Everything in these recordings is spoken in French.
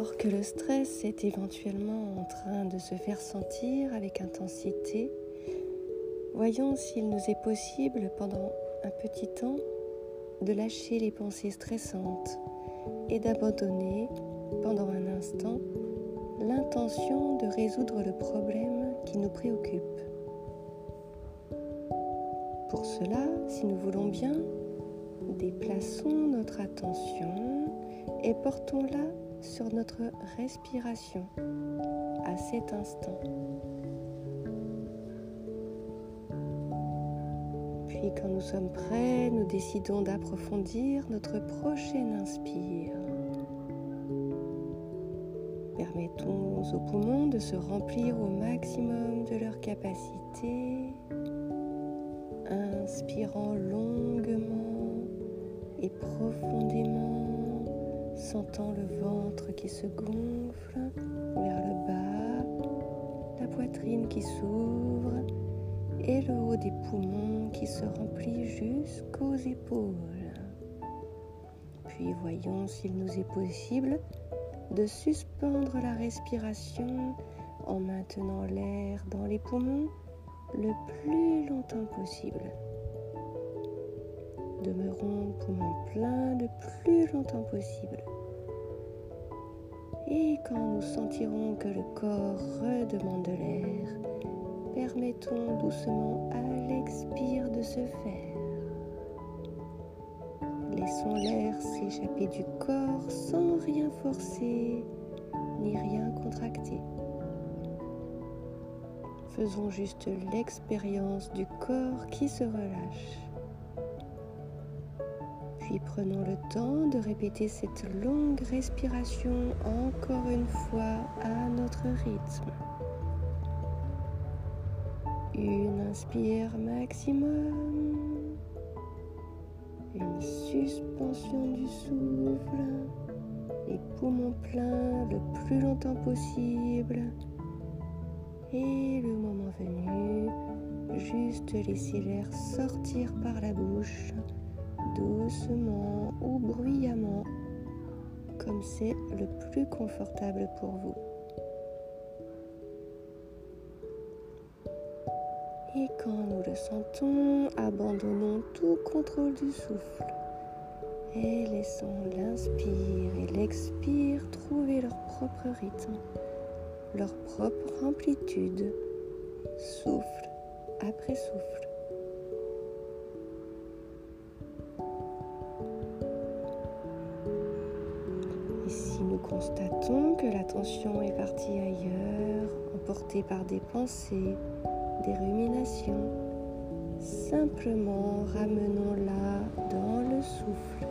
Alors que le stress est éventuellement en train de se faire sentir avec intensité, voyons s'il nous est possible pendant un petit temps de lâcher les pensées stressantes et d'abandonner pendant un instant l'intention de résoudre le problème qui nous préoccupe. Pour cela, si nous voulons bien, déplaçons notre attention et portons-la sur notre respiration à cet instant. Puis quand nous sommes prêts, nous décidons d'approfondir notre prochaine inspire. Permettons aux poumons de se remplir au maximum de leur capacité, inspirant longuement et profondément, sentant le ventre qui se gonfle vers le bas, la poitrine qui s'ouvre et le haut des poumons qui se remplit jusqu'aux épaules. Puis voyons s'il nous est possible de suspendre la respiration en maintenant l'air dans les poumons le plus longtemps possible. Demeurons poumons pleins le plus longtemps possible. Et quand nous sentirons que le corps redemande de l'air, permettons doucement à l'expire de se faire. Laissons l'air s'échapper du corps sans rien forcer ni rien contracter. Faisons juste l'expérience du corps qui se relâche. Prenons le temps de répéter cette longue respiration encore une fois à notre rythme. Une inspire maximum une suspension du souffle, les poumons pleins le plus longtemps possible. Et le moment venu, juste laisser l'air sortir par la bouche, doucement ou bruyamment, comme c'est le plus confortable pour vous. Et quand nous le sentons, abandonnons tout contrôle du souffle et laissons l'inspire et l'expire trouver leur propre rythme, leur propre amplitude, souffle après souffle. Constatons que l'attention est partie ailleurs, emportée par des pensées, des ruminations, simplement ramenons-la dans le souffle.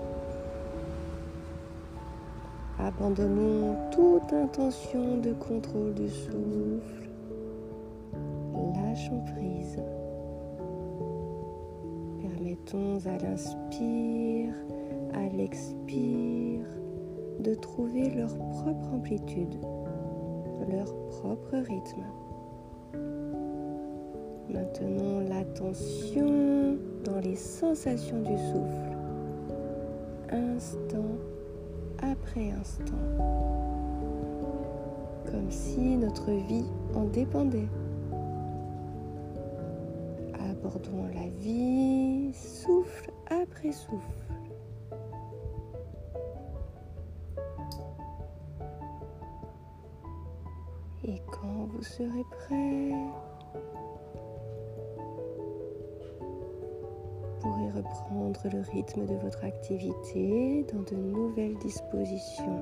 Abandonnons toute intention de contrôle du souffle. Lâchons prise. Permettons à l'inspire, à l'expire de trouver leur propre amplitude, leur propre rythme. Maintenant l'attention dans les sensations du souffle, instant après instant, comme si notre vie en dépendait. Abordons la vie souffle après souffle. Et quand vous serez prêt, pourrez reprendre le rythme de votre activité dans de nouvelles dispositions,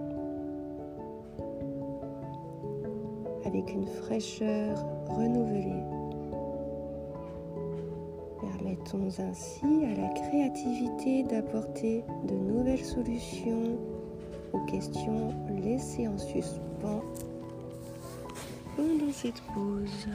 avec une fraîcheur renouvelée. Permettons ainsi à la créativité d'apporter de nouvelles solutions aux questions laissées en suspens quando se pousa.